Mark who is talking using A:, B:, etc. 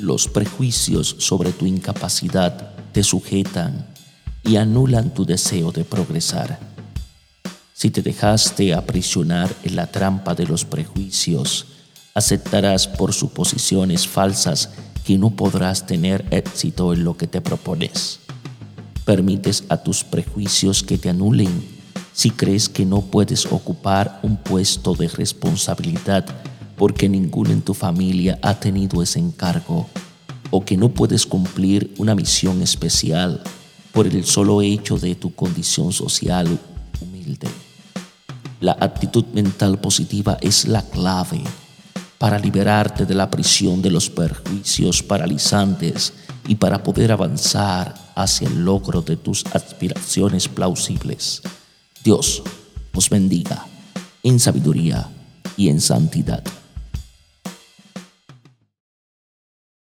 A: Los prejuicios sobre tu incapacidad te sujetan y anulan tu deseo de progresar. Si te dejaste aprisionar en la trampa de los prejuicios, aceptarás por suposiciones falsas que no podrás tener éxito en lo que te propones. Permites a tus prejuicios que te anulen si crees que no puedes ocupar un puesto de responsabilidad porque ninguno en tu familia ha tenido ese encargo o que no puedes cumplir una misión especial por el solo hecho de tu condición social humilde. La actitud mental positiva es la clave para liberarte de la prisión de los perjuicios paralizantes y para poder avanzar hacia el logro de tus aspiraciones plausibles. Dios os bendiga en sabiduría y en santidad.